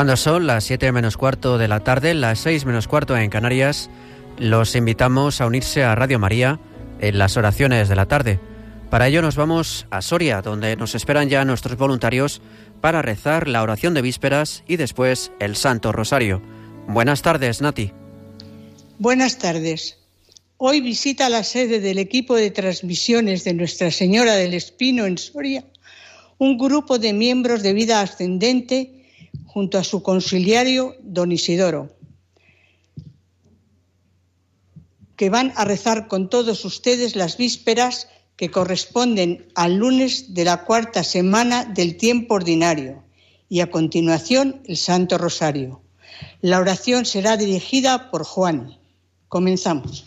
Cuando son las 7 menos cuarto de la tarde, las 6 menos cuarto en Canarias, los invitamos a unirse a Radio María en las oraciones de la tarde. Para ello nos vamos a Soria, donde nos esperan ya nuestros voluntarios para rezar la oración de vísperas y después el Santo Rosario. Buenas tardes, Nati. Buenas tardes. Hoy visita la sede del equipo de transmisiones de Nuestra Señora del Espino en Soria un grupo de miembros de vida ascendente junto a su conciliario don Isidoro, que van a rezar con todos ustedes las vísperas que corresponden al lunes de la cuarta semana del tiempo ordinario y a continuación el Santo Rosario. La oración será dirigida por Juan. Comenzamos.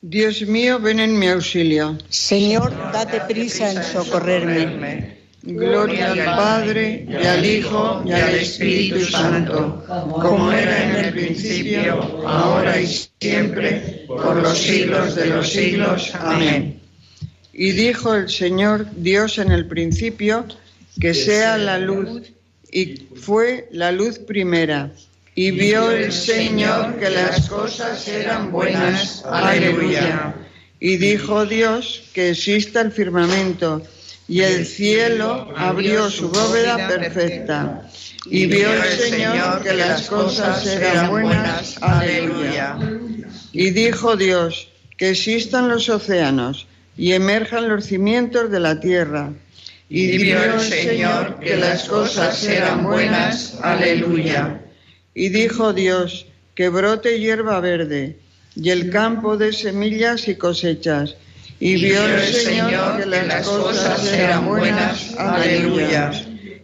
Dios mío, ven en mi auxilio. Señor, date prisa en socorrerme. Gloria al Padre, y al Hijo, y al Espíritu Santo, como era en el principio, ahora y siempre, por los siglos de los siglos. Amén. Y dijo el Señor Dios en el principio, que sea la luz, y fue la luz primera. Y vio el Señor que las cosas eran buenas. Aleluya. Y dijo Dios que exista el firmamento y el cielo abrió su bóveda perfecta. Y vio el Señor que las cosas eran buenas. Aleluya. Y dijo Dios, que existan los océanos y emerjan los cimientos de la tierra. Y vio el Señor que las cosas eran buenas. Aleluya. Y dijo Dios, que brote hierba verde y el campo de semillas y cosechas y vio el Señor que las cosas eran buenas. Aleluya.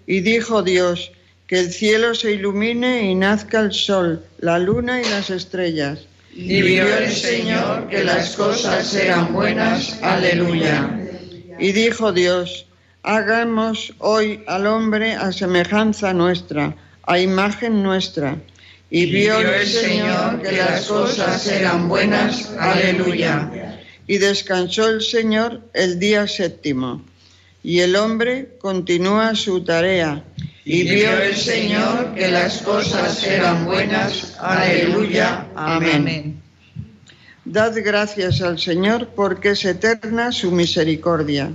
Y dijo Dios, que el cielo se ilumine y nazca el sol, la luna y las estrellas. Y vio el Señor que las cosas eran buenas. Aleluya. Y dijo Dios, hagamos hoy al hombre a semejanza nuestra, a imagen nuestra. Y vio el Señor que las cosas eran buenas. Aleluya y descansó el Señor el día séptimo. Y el hombre continúa su tarea. Y vio el Señor que las cosas eran buenas. Aleluya. Amén. Dad gracias al Señor porque es eterna su misericordia.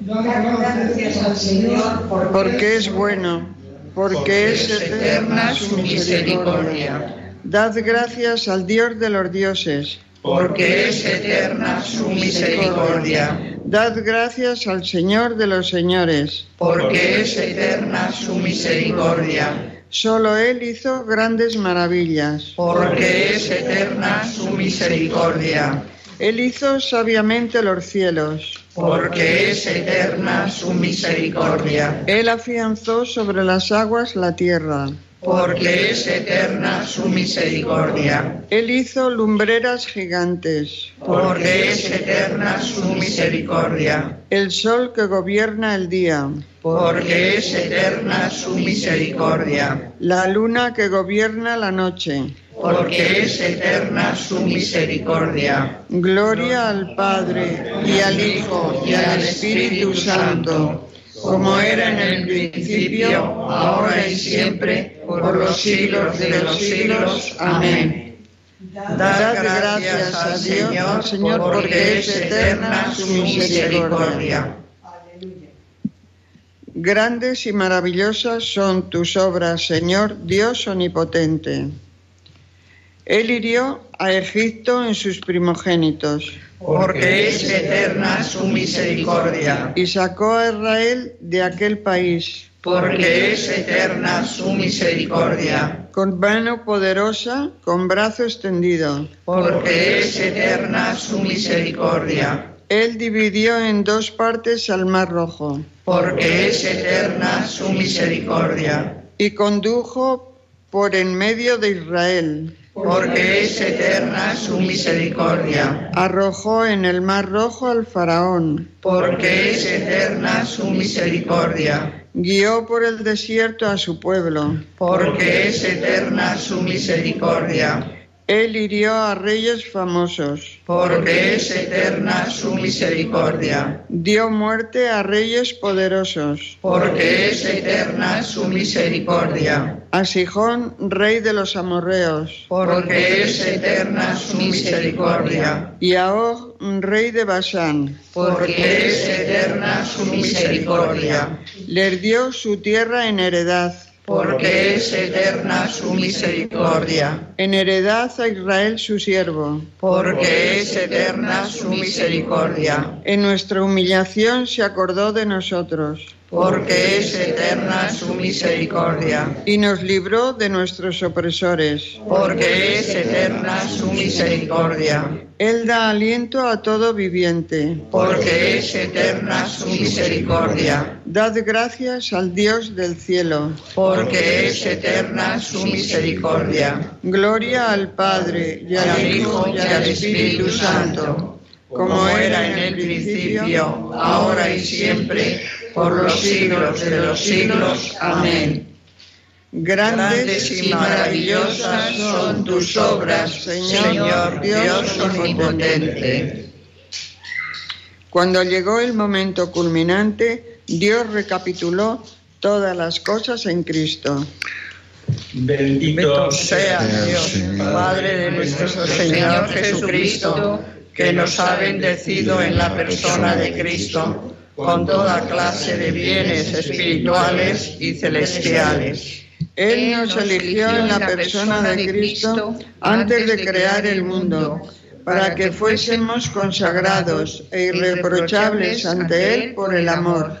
Dad gracias al Señor porque es bueno, porque es eterna su misericordia. Dad gracias al Dios de los dioses porque es eterna su misericordia. Dad gracias al Señor de los señores, porque es eterna su misericordia. Solo Él hizo grandes maravillas, porque es eterna su misericordia. Él hizo sabiamente los cielos, porque es eterna su misericordia. Él afianzó sobre las aguas la tierra porque es eterna su misericordia. Él hizo lumbreras gigantes, porque es eterna su misericordia. El sol que gobierna el día, porque es eterna su misericordia. La luna que gobierna la noche, porque es eterna su misericordia. Gloria al Padre, y al Hijo, y al Espíritu Santo como era en el principio, ahora y siempre, por los siglos de los siglos. Amén. Dad gracias a Dios, Señor, porque es eterna su misericordia. Grandes y maravillosas son tus obras, Señor Dios omnipotente. Él hirió a Egipto en sus primogénitos porque es eterna su misericordia. Y sacó a Israel de aquel país, porque es eterna su misericordia. Con mano poderosa, con brazo extendido, porque es eterna su misericordia. Él dividió en dos partes al mar rojo, porque es eterna su misericordia. Y condujo por en medio de Israel porque es eterna su misericordia. Arrojó en el mar rojo al faraón, porque es eterna su misericordia. Guió por el desierto a su pueblo, porque es eterna su misericordia. Él hirió a reyes famosos, porque es eterna su misericordia. Dio muerte a reyes poderosos, porque es eterna su misericordia. A Sijón, rey de los amorreos, porque es eterna su misericordia. Y a Og, rey de Basán, porque es eterna su misericordia. Les dio su tierra en heredad porque es eterna su misericordia. En heredad a Israel su siervo, porque es eterna su misericordia. En nuestra humillación se acordó de nosotros porque es eterna su misericordia. Y nos libró de nuestros opresores, porque es eterna su misericordia. Él da aliento a todo viviente, porque es eterna su misericordia. Dad gracias al Dios del cielo, porque es eterna su misericordia. Gloria al Padre, y al Hijo, y al Espíritu Santo, como era en el principio, ahora y siempre por los siglos de los siglos. Amén. Grandes y maravillosas son tus obras, Señor Dios omnipotente. Cuando llegó el momento culminante, Dios recapituló todas las cosas en Cristo. Bendito sea Dios, Padre de nuestro Señor Jesucristo, que nos ha bendecido en la persona de Cristo con toda clase de bienes espirituales y celestiales. Él nos eligió en la persona de Cristo antes de crear el mundo, para que fuésemos consagrados e irreprochables ante Él por el amor.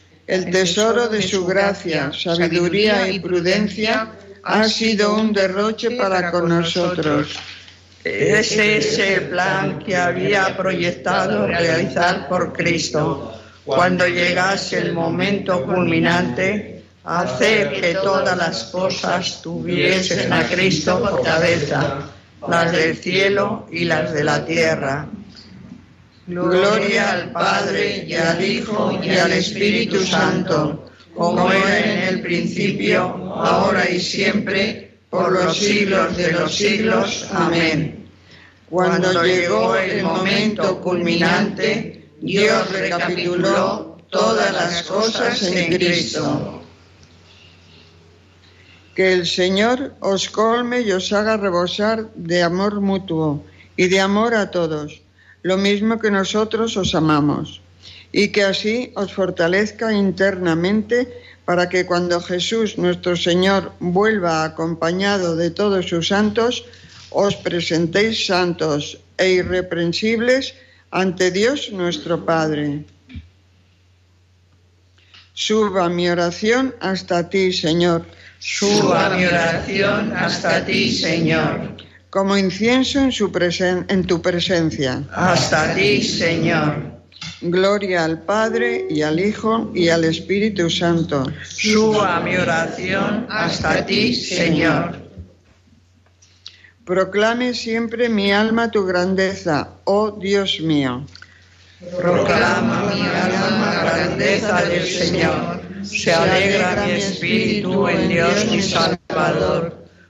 el tesoro de su gracia, sabiduría y prudencia ha sido un derroche para con nosotros. Ese es el plan que había proyectado realizar por Cristo cuando llegase el momento culminante, hacer que todas las cosas tuviesen a Cristo por cabeza, las del cielo y las de la tierra. Gloria al Padre y al Hijo y al Espíritu Santo, como era en el principio, ahora y siempre, por los siglos de los siglos. Amén. Cuando llegó el momento culminante, Dios recapituló todas las cosas en Cristo. Que el Señor os colme y os haga rebosar de amor mutuo y de amor a todos, lo mismo que nosotros os amamos, y que así os fortalezca internamente para que cuando Jesús nuestro Señor vuelva acompañado de todos sus santos, os presentéis santos e irreprensibles ante Dios nuestro Padre. Suba mi oración hasta ti, Señor. Suba mi oración hasta ti, Señor. Como incienso en, su en tu presencia. Hasta ti, Señor. Gloria al Padre y al Hijo y al Espíritu Santo. Suba mi oración hasta ti, Señor. Proclame siempre mi alma tu grandeza, oh Dios mío. Proclama mi alma la grandeza del Señor. Se alegra mi espíritu en Dios mi Salvador,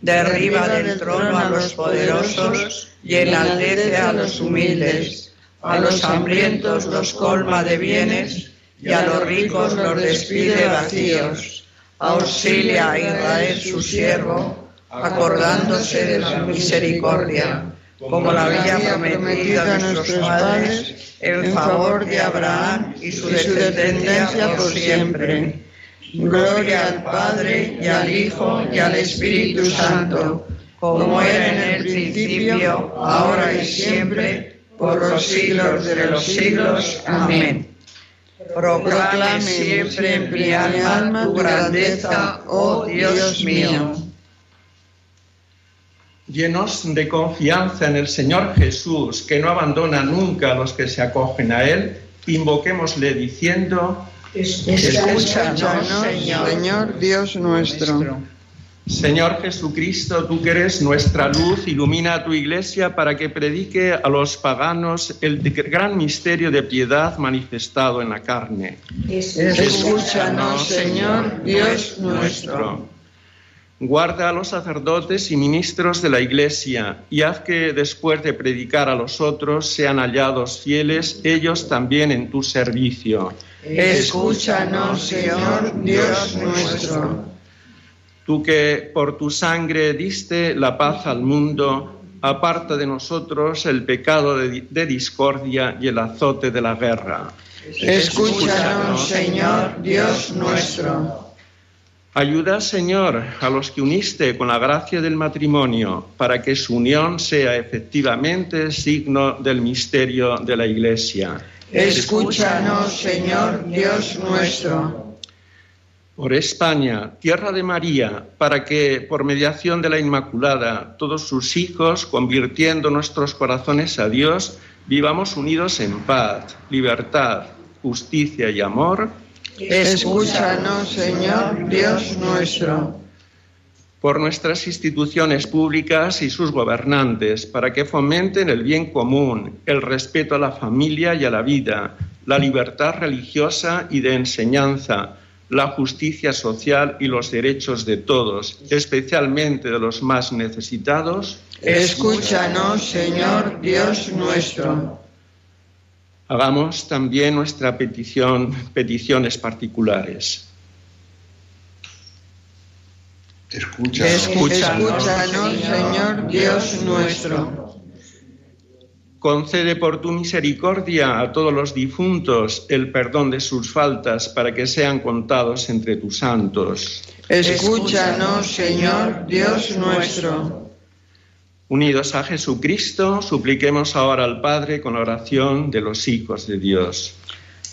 derriba del trono a los poderosos y enaltece a los humildes. A los hambrientos los colma de bienes y a los ricos los despide vacíos. Auxilia a Israel su siervo acordándose de la misericordia, como la había prometido a nuestros padres, en favor de Abraham y su descendencia por siempre. Gloria al Padre y al Hijo y al Espíritu Santo, como era en el principio, ahora y siempre, por los siglos de los siglos. Amén. Proclame siempre en mi alma tu grandeza, oh Dios mío. Llenos de confianza en el Señor Jesús, que no abandona nunca a los que se acogen a Él, invoquémosle diciendo, Escúchanos, Señor, Señor Dios nuestro. Señor Jesucristo, tú que eres nuestra luz, ilumina a tu iglesia para que predique a los paganos el gran misterio de piedad manifestado en la carne. Escúchanos, Señor Dios nuestro. Guarda a los sacerdotes y ministros de la Iglesia y haz que después de predicar a los otros sean hallados fieles ellos también en tu servicio. Escúchanos, Señor Dios nuestro. Tú que por tu sangre diste la paz al mundo, aparta de nosotros el pecado de, de discordia y el azote de la guerra. Escúchanos, Señor Dios nuestro. Ayuda, Señor, a los que uniste con la gracia del matrimonio, para que su unión sea efectivamente signo del misterio de la Iglesia. Escúchanos, Señor Dios nuestro. Por España, tierra de María, para que, por mediación de la Inmaculada, todos sus hijos, convirtiendo nuestros corazones a Dios, vivamos unidos en paz, libertad, justicia y amor Escúchanos, Señor Dios nuestro. Por nuestras instituciones públicas y sus gobernantes, para que fomenten el bien común, el respeto a la familia y a la vida, la libertad religiosa y de enseñanza, la justicia social y los derechos de todos, especialmente de los más necesitados. Escúchanos, Señor Dios nuestro. Hagamos también nuestra petición, peticiones particulares. Escúchanos, Escúchanos, Señor Dios nuestro. Concede por tu misericordia a todos los difuntos el perdón de sus faltas para que sean contados entre tus santos. Escúchanos, Señor Dios nuestro. Unidos a Jesucristo, supliquemos ahora al Padre con la oración de los hijos de Dios.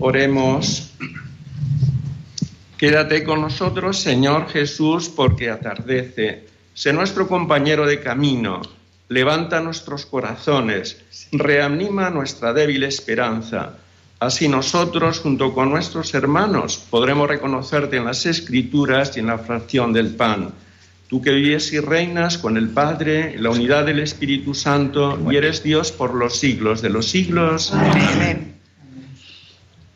Oremos. Quédate con nosotros, Señor Jesús, porque atardece. Sé nuestro compañero de camino. Levanta nuestros corazones. Reanima nuestra débil esperanza Así nosotros, junto con nuestros hermanos, podremos reconocerte en las escrituras y en la fracción del pan. Tú que vives y reinas con el Padre, en la unidad del Espíritu Santo, y eres Dios por los siglos de los siglos. Amén.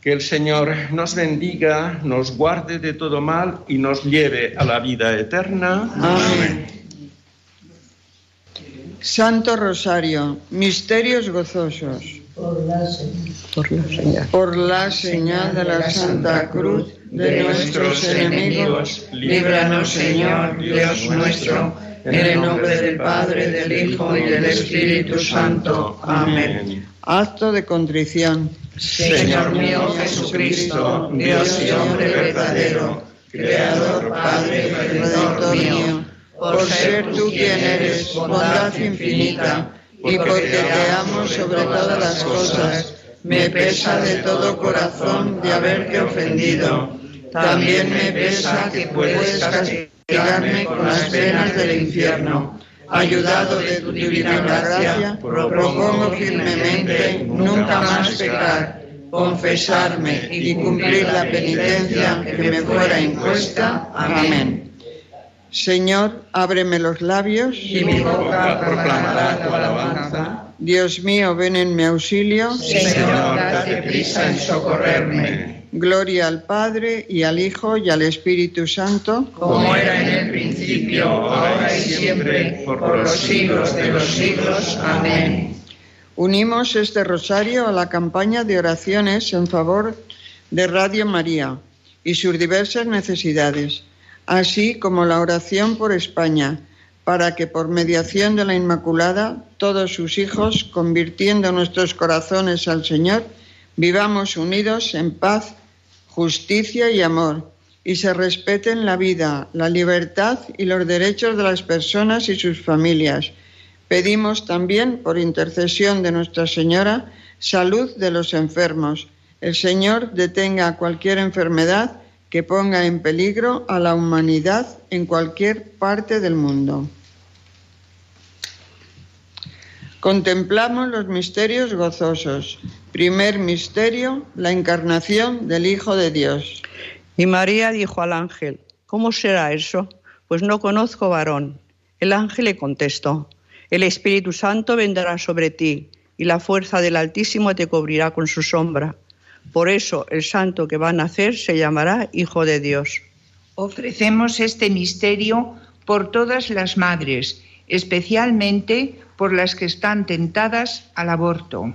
Que el Señor nos bendiga, nos guarde de todo mal y nos lleve a la vida eterna. Amén. Santo Rosario, misterios gozosos. Por la, señal. Por la señal. de la Santa Cruz de nuestros enemigos, líbranos, Señor, Dios nuestro, en el nombre del Padre, del Hijo y del Espíritu Santo. Amén. Acto de contrición. Señor mío Jesucristo, Dios y hombre verdadero, Creador, Padre Redentor mío, por ser tú quien eres, bondad infinita, y porque te amo sobre todas las cosas, me pesa de todo corazón de haberte ofendido. También me pesa que puedes castigarme con las penas del infierno. Ayudado de tu divina gracia, propongo firmemente nunca más pecar, confesarme y cumplir la penitencia que me fuera impuesta. Amén. Señor, ábreme los labios. Y mi boca proclamará tu alabanza. Dios mío, ven en mi auxilio. Señor, date prisa en socorrerme. Gloria al Padre y al Hijo y al Espíritu Santo. Como era en el ahora y siempre, por los siglos de los siglos. Amén. Unimos este rosario a la campaña de oraciones en favor de Radio María y sus diversas necesidades así como la oración por España, para que por mediación de la Inmaculada todos sus hijos, convirtiendo nuestros corazones al Señor, vivamos unidos en paz, justicia y amor, y se respeten la vida, la libertad y los derechos de las personas y sus familias. Pedimos también, por intercesión de Nuestra Señora, salud de los enfermos. El Señor detenga cualquier enfermedad que ponga en peligro a la humanidad en cualquier parte del mundo. Contemplamos los misterios gozosos. Primer misterio, la encarnación del Hijo de Dios. Y María dijo al ángel, ¿cómo será eso? Pues no conozco varón. El ángel le contestó, el Espíritu Santo vendrá sobre ti y la fuerza del Altísimo te cubrirá con su sombra. Por eso el santo que va a nacer se llamará Hijo de Dios. Ofrecemos este misterio por todas las madres, especialmente por las que están tentadas al aborto.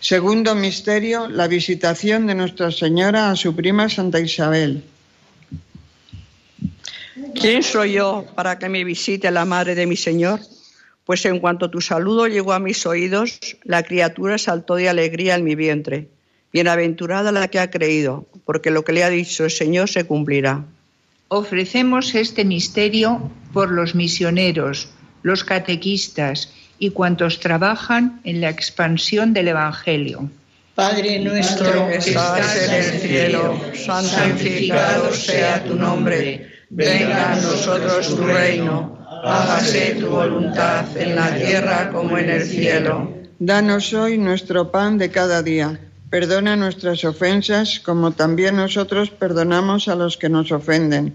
Segundo misterio, la visitación de Nuestra Señora a su prima Santa Isabel. ¿Quién soy yo para que me visite la madre de mi Señor? Pues en cuanto tu saludo llegó a mis oídos, la criatura saltó de alegría en mi vientre. Bienaventurada la que ha creído, porque lo que le ha dicho el Señor se cumplirá. Ofrecemos este misterio por los misioneros, los catequistas y cuantos trabajan en la expansión del Evangelio. Padre nuestro que estás en el cielo, santificado sea tu nombre, venga a nosotros tu reino, hágase tu voluntad en la tierra como en el cielo. Danos hoy nuestro pan de cada día. Perdona nuestras ofensas como también nosotros perdonamos a los que nos ofenden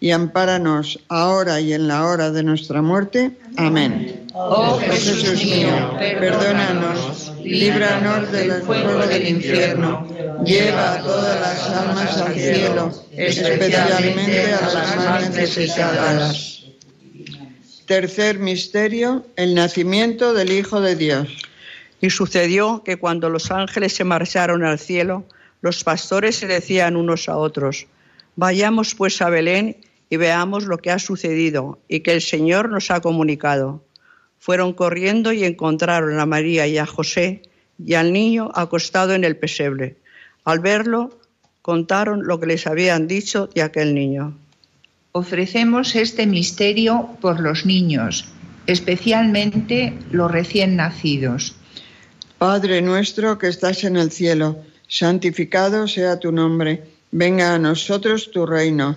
y ampáranos ahora y en la hora de nuestra muerte. Amén. Oh Jesús mío, perdónanos, líbranos del fuego del infierno, lleva a todas las almas al cielo, especialmente a las más necesitadas. Tercer misterio, el nacimiento del Hijo de Dios. Y sucedió que cuando los ángeles se marcharon al cielo, los pastores se decían unos a otros, vayamos pues a Belén y veamos lo que ha sucedido y que el Señor nos ha comunicado. Fueron corriendo y encontraron a María y a José y al niño acostado en el pesebre. Al verlo, contaron lo que les habían dicho de aquel niño ofrecemos este misterio por los niños, especialmente los recién nacidos. Padre nuestro que estás en el cielo, santificado sea tu nombre, venga a nosotros tu reino,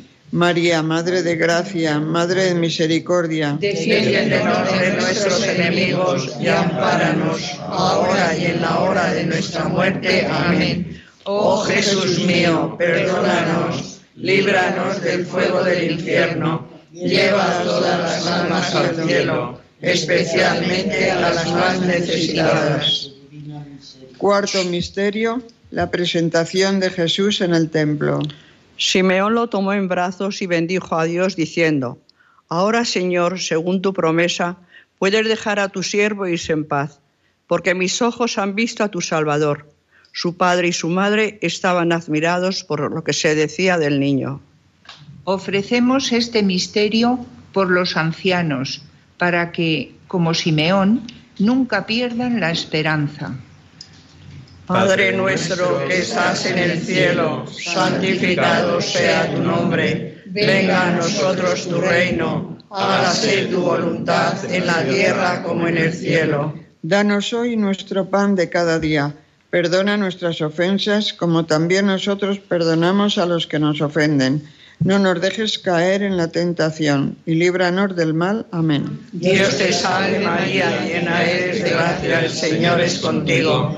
María, Madre de Gracia, Madre de Misericordia, defiéndenos de nuestros enemigos y ampáranos, ahora y en la hora de nuestra muerte. Amén. Oh Jesús mío, perdónanos, líbranos del fuego del infierno, lleva a todas las almas al cielo, especialmente a las más necesitadas. Cuarto misterio, la presentación de Jesús en el templo. Simeón lo tomó en brazos y bendijo a Dios diciendo, Ahora Señor, según tu promesa, puedes dejar a tu siervo irse en paz, porque mis ojos han visto a tu Salvador. Su padre y su madre estaban admirados por lo que se decía del niño. Ofrecemos este misterio por los ancianos, para que, como Simeón, nunca pierdan la esperanza. Padre nuestro que estás en el cielo, santificado sea tu nombre. Venga a nosotros tu reino. Hágase tu voluntad en la tierra como en el cielo. Danos hoy nuestro pan de cada día. Perdona nuestras ofensas como también nosotros perdonamos a los que nos ofenden. No nos dejes caer en la tentación y líbranos del mal. Amén. Dios te salve María, llena eres de gracia, el Señor es contigo.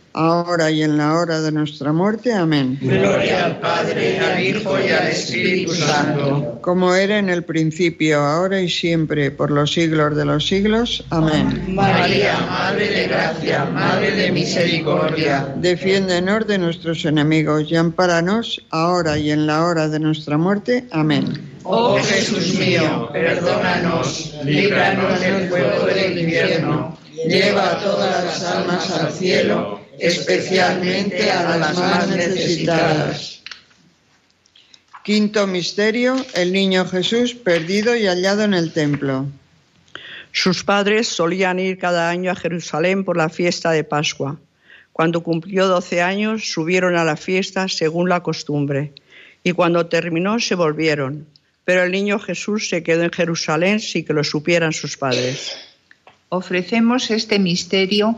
ahora y en la hora de nuestra muerte. Amén. Gloria al Padre, al Hijo y al Espíritu Santo. Como era en el principio, ahora y siempre, por los siglos de los siglos. Amén. María, Madre de Gracia, Madre de Misericordia. Defiéndenos de nuestros enemigos y ampáranos ahora y en la hora de nuestra muerte. Amén. Oh Jesús mío, perdónanos, líbranos del fuego del infierno, lleva a todas las almas al cielo, especialmente a las más necesitadas. Quinto misterio, el niño Jesús perdido y hallado en el templo. Sus padres solían ir cada año a Jerusalén por la fiesta de Pascua. Cuando cumplió 12 años, subieron a la fiesta según la costumbre, y cuando terminó se volvieron. Pero el niño Jesús se quedó en Jerusalén sin que lo supieran sus padres. Ofrecemos este misterio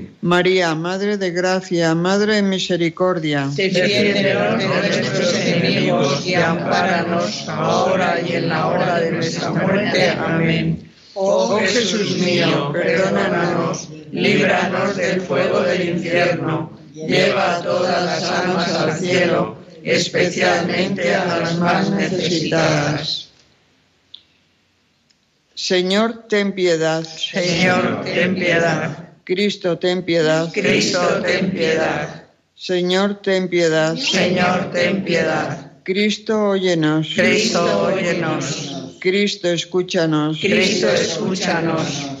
María, Madre de Gracia, Madre de Misericordia. Defiéndenos de nuestros enemigos y ampáranos ahora y en la hora de nuestra muerte. Amén. Oh Jesús mío, perdónanos, líbranos del fuego del infierno, lleva a todas las almas al cielo, especialmente a las más necesitadas. Señor, ten piedad. Señor, ten piedad. Cristo, ten piedad. Cristo, ten piedad. Señor, ten piedad. Señor, ten piedad. Cristo, óyenos. Cristo, óyenos. Cristo, escúchanos. Cristo, escúchanos.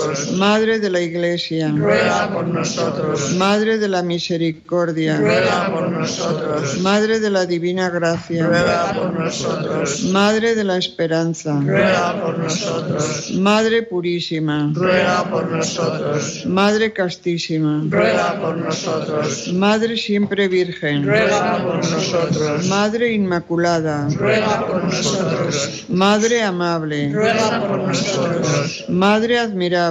Nosotros. Madre de la Iglesia, Ruega por nosotros. Madre de la Misericordia, Ruega por nosotros. Madre de la Divina Gracia, Ruega por nosotros. Madre de la Esperanza, Ruega por nosotros. Madre Purísima, Ruega por nosotros. Madre Castísima, Ruega por nosotros. Madre Siempre Virgen, Ruega por nosotros. Madre Inmaculada, Ruega por nosotros. Madre Amable, Ruega por nosotros. Madre Admirable,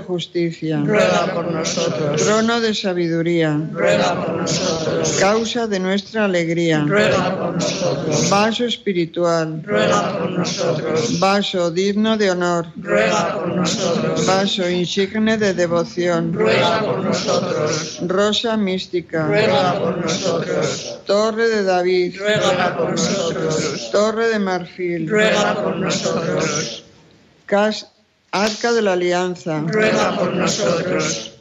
justicia, Ruega por nosotros. trono de sabiduría, Ruega por nosotros. causa de nuestra alegría, Ruega por nosotros. vaso espiritual, Ruega por nosotros. vaso digno de honor, Ruega por nosotros. vaso insigne de devoción, Ruega por nosotros. rosa mística, Ruega por nosotros. torre de David, Ruega por nosotros. torre de marfil, Ruega por nosotros. cas- arca de la alianza, Ruega por nosotros.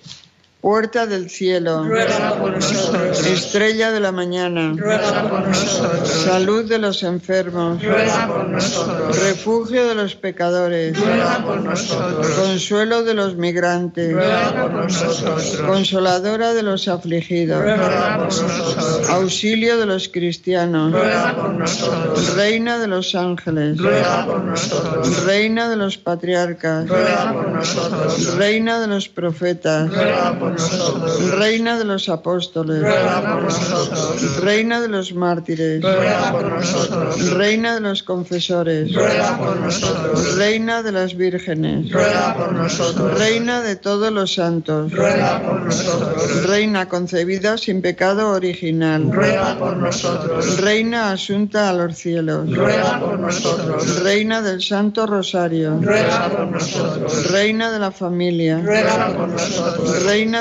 Puerta del cielo, Ruega por nosotros. estrella de la mañana, Ruega por nosotros. salud de los enfermos, Ruega por nosotros. refugio de los pecadores, Ruega por nosotros. consuelo de los migrantes, Ruega por nosotros. consoladora de los afligidos, Ruega por nosotros. auxilio de los cristianos, Ruega por nosotros. reina de los ángeles, Ruega por nosotros. reina de los patriarcas, Ruega por nosotros. reina de los profetas, Ruega por nosotros. reina de los apóstoles, Ruega por nosotros. reina de los mártires, Ruega por nosotros. reina de los confesores, Ruega por nosotros. reina de las vírgenes, Ruega por nosotros. reina de todos los santos, Ruega por nosotros. reina concebida sin pecado original, Ruega por nosotros. reina asunta a los cielos, Ruega por nosotros. reina del Santo Rosario, Ruega por nosotros. reina de la familia, Ruega por nosotros. reina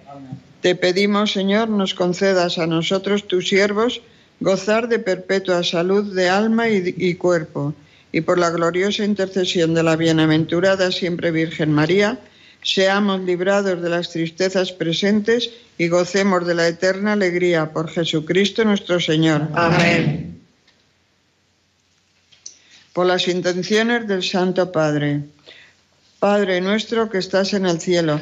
Te pedimos, Señor, nos concedas a nosotros, tus siervos, gozar de perpetua salud de alma y, y cuerpo, y por la gloriosa intercesión de la bienaventurada siempre Virgen María, seamos librados de las tristezas presentes y gocemos de la eterna alegría por Jesucristo nuestro Señor. Amén. Por las intenciones del Santo Padre. Padre nuestro que estás en el cielo,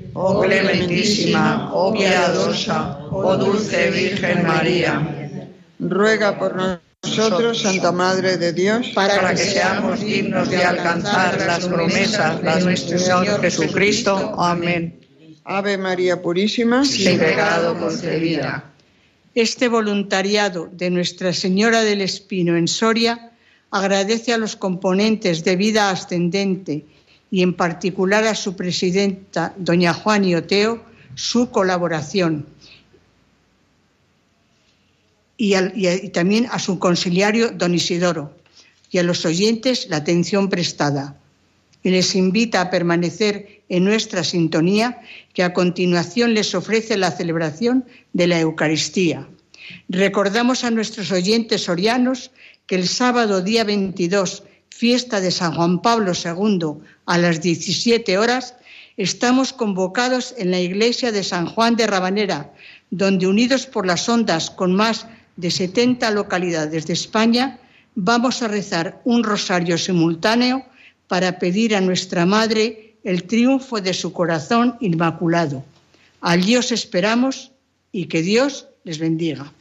Oh clementísima, oh piadosa, oh dulce Virgen María. Ruega por nosotros, Santa Madre de Dios, para que seamos dignos de alcanzar las promesas de nuestro Señor Jesucristo. Amén. Ave María Purísima, sin pecado concebida. Este voluntariado de Nuestra Señora del Espino en Soria agradece a los componentes de vida ascendente y en particular a su presidenta, doña Juan Oteo, su colaboración y, y también a su conciliario, don Isidoro, y a los oyentes la atención prestada. Y les invita a permanecer en nuestra sintonía, que a continuación les ofrece la celebración de la Eucaristía. Recordamos a nuestros oyentes sorianos que el sábado día 22, fiesta de San Juan Pablo II, a las 17 horas, estamos convocados en la iglesia de San Juan de Rabanera, donde unidos por las ondas con más de 70 localidades de España, vamos a rezar un rosario simultáneo para pedir a nuestra Madre el triunfo de su corazón inmaculado. Allí os esperamos y que Dios les bendiga.